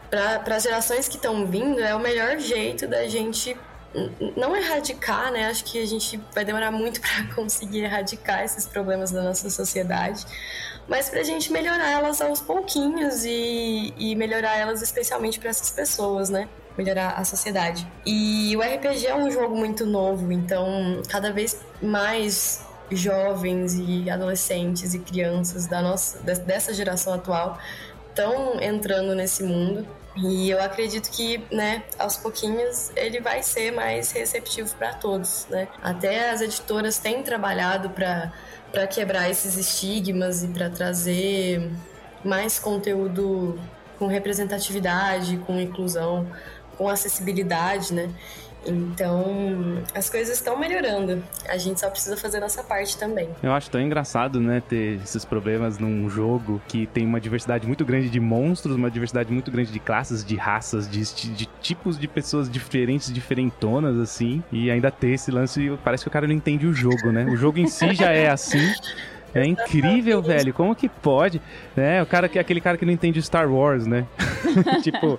para as gerações que estão vindo é o melhor jeito da gente não erradicar, né? Acho que a gente vai demorar muito para conseguir erradicar esses problemas da nossa sociedade, mas para a gente melhorar elas aos pouquinhos e, e melhorar elas especialmente para essas pessoas, né? Melhorar a sociedade. E o RPG é um jogo muito novo, então cada vez mais jovens e adolescentes e crianças da nossa dessa geração atual estão entrando nesse mundo e eu acredito que, né, aos pouquinhos ele vai ser mais receptivo para todos, né? Até as editoras têm trabalhado para quebrar esses estigmas e para trazer mais conteúdo com representatividade, com inclusão, com acessibilidade, né? Então, as coisas estão melhorando. A gente só precisa fazer a nossa parte também. Eu acho tão engraçado, né, ter esses problemas num jogo que tem uma diversidade muito grande de monstros, uma diversidade muito grande de classes, de raças, de, de tipos de pessoas diferentes, diferentonas, assim. E ainda ter esse lance, parece que o cara não entende o jogo, né? O jogo em si já é assim. É incrível, velho. Como que pode? É, o cara que aquele cara que não entende Star Wars, né? tipo,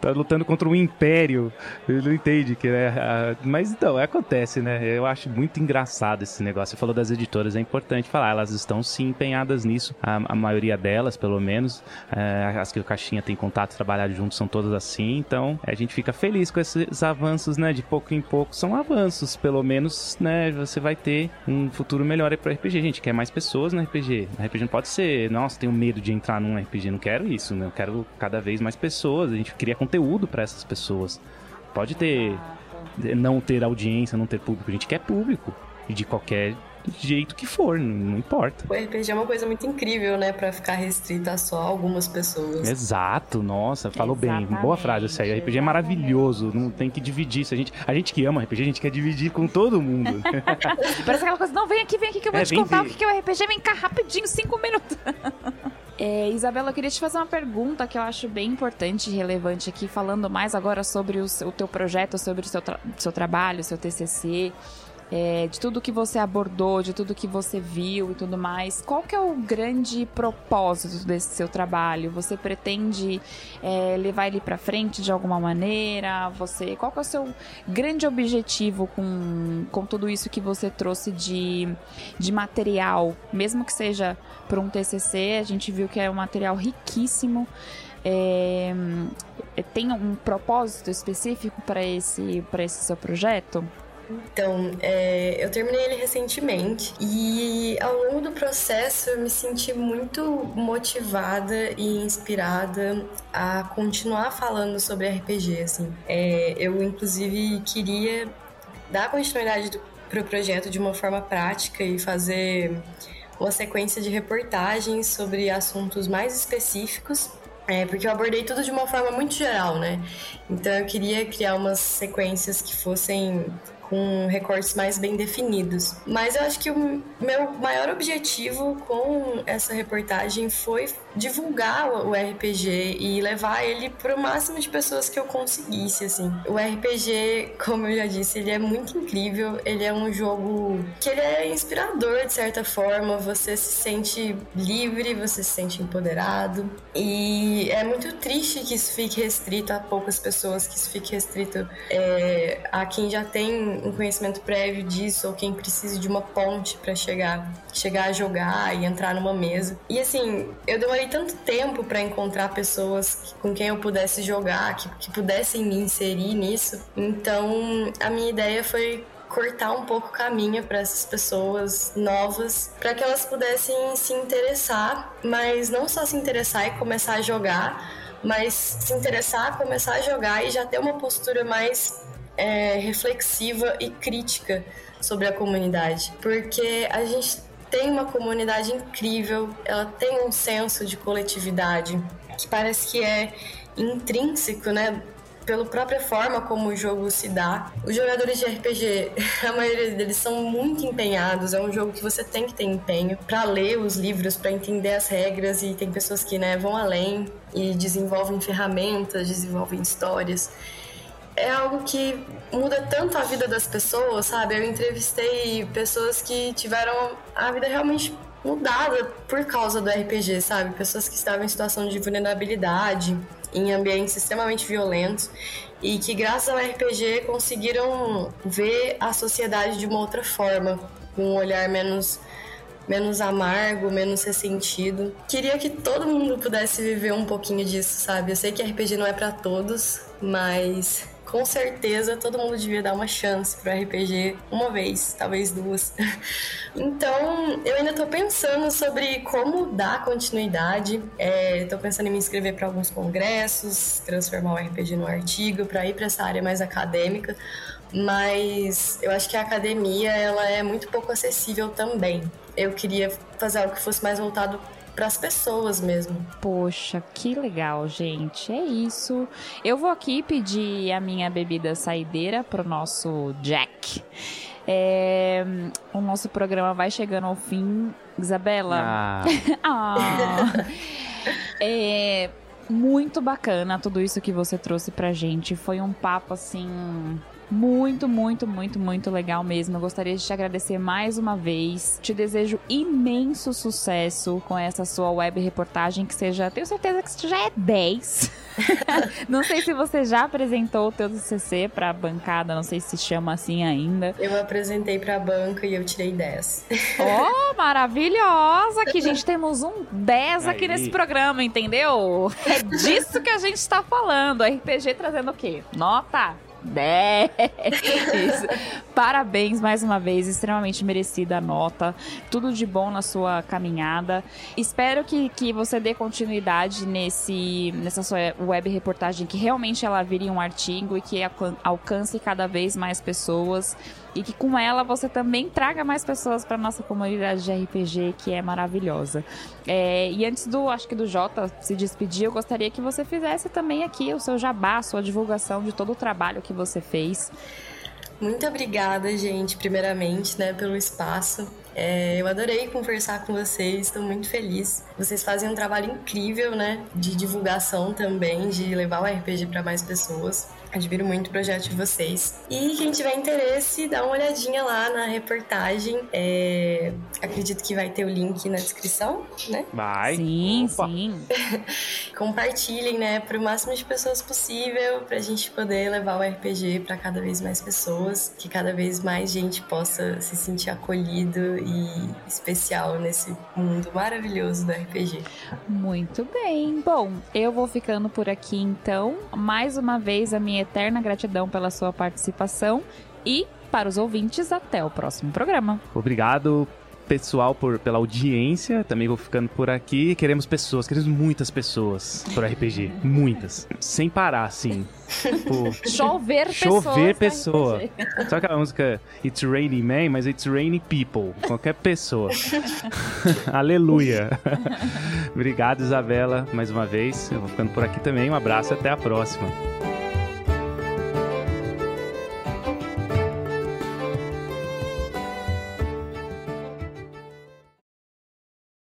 tá lutando contra um império. Ele não entende que é. Mas então, acontece, né? Eu acho muito engraçado esse negócio. Você falou das editoras, é importante falar. Elas estão sim empenhadas nisso. A, a maioria delas, pelo menos. É, as que o Caixinha tem contato, trabalhar juntos, são todas assim. Então, a gente fica feliz com esses avanços, né? De pouco em pouco. São avanços, pelo menos, né? Você vai ter um futuro melhor aí pro RPG. Gente quer mais pessoas no RPG. O RPG não pode ser, nossa, tenho medo de entrar num RPG. Não quero isso, né? Eu quero cada vez mais pessoas. A gente cria conteúdo para essas pessoas. Pode ter. Não ter audiência, não ter público. A gente quer público. E de qualquer jeito que for, não, importa. O RPG é uma coisa muito incrível, né, para ficar restrita a só algumas pessoas. Exato, nossa, falou Exatamente. bem. Boa frase essa aí. O RPG é maravilhoso, não tem que dividir. Se a gente, a gente que ama RPG, a gente quer dividir com todo mundo. Parece aquela coisa, não, vem aqui, vem aqui que eu vou é, te contar ver. o que é o RPG, vem cá rapidinho, cinco minutos. É, Isabela, eu queria te fazer uma pergunta que eu acho bem importante e relevante aqui, falando mais agora sobre o, seu, o teu projeto, sobre o seu, tra seu trabalho, seu TCC. É, de tudo que você abordou, de tudo que você viu e tudo mais, qual que é o grande propósito desse seu trabalho? Você pretende é, levar ele para frente de alguma maneira? Você, qual que é o seu grande objetivo com, com tudo isso que você trouxe de, de material, mesmo que seja para um TCC? A gente viu que é um material riquíssimo. É, tem um propósito específico para esse, esse seu projeto? Então, é, eu terminei ele recentemente e ao longo do processo eu me senti muito motivada e inspirada a continuar falando sobre RPG. Assim. É, eu, inclusive, queria dar continuidade para o projeto de uma forma prática e fazer uma sequência de reportagens sobre assuntos mais específicos é, porque eu abordei tudo de uma forma muito geral, né? Então eu queria criar umas sequências que fossem com recortes mais bem definidos. Mas eu acho que o meu maior objetivo com essa reportagem foi divulgar o RPG e levar ele para o máximo de pessoas que eu conseguisse, assim. O RPG, como eu já disse, ele é muito incrível, ele é um jogo que ele é inspirador de certa forma, você se sente livre, você se sente empoderado e é muito triste que isso fique restrito a poucas pessoas, que isso fique restrito é, a quem já tem um conhecimento prévio disso ou quem precisa de uma ponte para chegar, chegar a jogar e entrar numa mesa. E assim, eu tanto tempo para encontrar pessoas com quem eu pudesse jogar, que, que pudessem me inserir nisso. Então, a minha ideia foi cortar um pouco o caminho para essas pessoas novas, para que elas pudessem se interessar, mas não só se interessar e começar a jogar, mas se interessar, começar a jogar e já ter uma postura mais é, reflexiva e crítica sobre a comunidade, porque a gente tem uma comunidade incrível, ela tem um senso de coletividade que parece que é intrínseco, né? Pela própria forma como o jogo se dá. Os jogadores de RPG, a maioria deles são muito empenhados. É um jogo que você tem que ter empenho para ler os livros, para entender as regras. E tem pessoas que né, vão além e desenvolvem ferramentas, desenvolvem histórias é algo que muda tanto a vida das pessoas, sabe? Eu entrevistei pessoas que tiveram a vida realmente mudada por causa do RPG, sabe? Pessoas que estavam em situação de vulnerabilidade, em ambientes extremamente violentos e que graças ao RPG conseguiram ver a sociedade de uma outra forma, com um olhar menos menos amargo, menos ressentido. Queria que todo mundo pudesse viver um pouquinho disso, sabe? Eu sei que RPG não é para todos, mas com certeza todo mundo devia dar uma chance pro RPG uma vez, talvez duas. então, eu ainda tô pensando sobre como dar continuidade. É, tô pensando em me inscrever para alguns congressos, transformar o RPG no artigo, para ir para essa área mais acadêmica. Mas eu acho que a academia ela é muito pouco acessível também. Eu queria fazer algo que fosse mais voltado para as pessoas mesmo. Poxa, que legal, gente. É isso. Eu vou aqui pedir a minha bebida saideira pro nosso Jack. É, o nosso programa vai chegando ao fim. Isabela. Ah. ah. É muito bacana tudo isso que você trouxe pra gente. Foi um papo assim muito, muito, muito, muito legal mesmo. Eu gostaria de te agradecer mais uma vez. Te desejo imenso sucesso com essa sua web reportagem, que seja, tenho certeza que já é 10. não sei se você já apresentou o teu TCC para a bancada, não sei se chama assim ainda. Eu apresentei para a banca e eu tirei 10. oh, maravilhosa! Que gente temos um 10 aqui Aí. nesse programa, entendeu? É disso que a gente está falando. RPG trazendo o quê? Nota 10. Parabéns mais uma vez, extremamente merecida a nota. Tudo de bom na sua caminhada. Espero que, que você dê continuidade nesse, nessa sua web reportagem, que realmente ela vire um artigo e que alcance cada vez mais pessoas e que com ela você também traga mais pessoas para nossa comunidade de RPG, que é maravilhosa. É, e antes do, acho que do Jota se despedir, eu gostaria que você fizesse também aqui o seu jabá, a sua divulgação de todo o trabalho que você fez. Muito obrigada, gente, primeiramente, né, pelo espaço. É, eu adorei conversar com vocês, estou muito feliz. Vocês fazem um trabalho incrível, né, de divulgação também, de levar o RPG para mais pessoas. Admiro muito o projeto de vocês. E quem tiver interesse, dá uma olhadinha lá na reportagem. É... Acredito que vai ter o link na descrição, né? Vai. Sim, Opa. sim. Compartilhem, né, para o máximo de pessoas possível, para a gente poder levar o RPG para cada vez mais pessoas, que cada vez mais gente possa se sentir acolhido e especial nesse mundo maravilhoso do RPG. Muito bem. Bom, eu vou ficando por aqui então. Mais uma vez a minha minha eterna gratidão pela sua participação e para os ouvintes, até o próximo programa. Obrigado pessoal por, pela audiência. Também vou ficando por aqui. Queremos pessoas, queremos muitas pessoas pro RPG. Muitas. Sem parar, assim. Tipo, chover, chover pessoa. Só aquela música It's Raining Man, mas It's Raining People. Qualquer pessoa. Aleluia. Obrigado, Isabela, mais uma vez. Eu vou ficando por aqui também. Um abraço e até a próxima.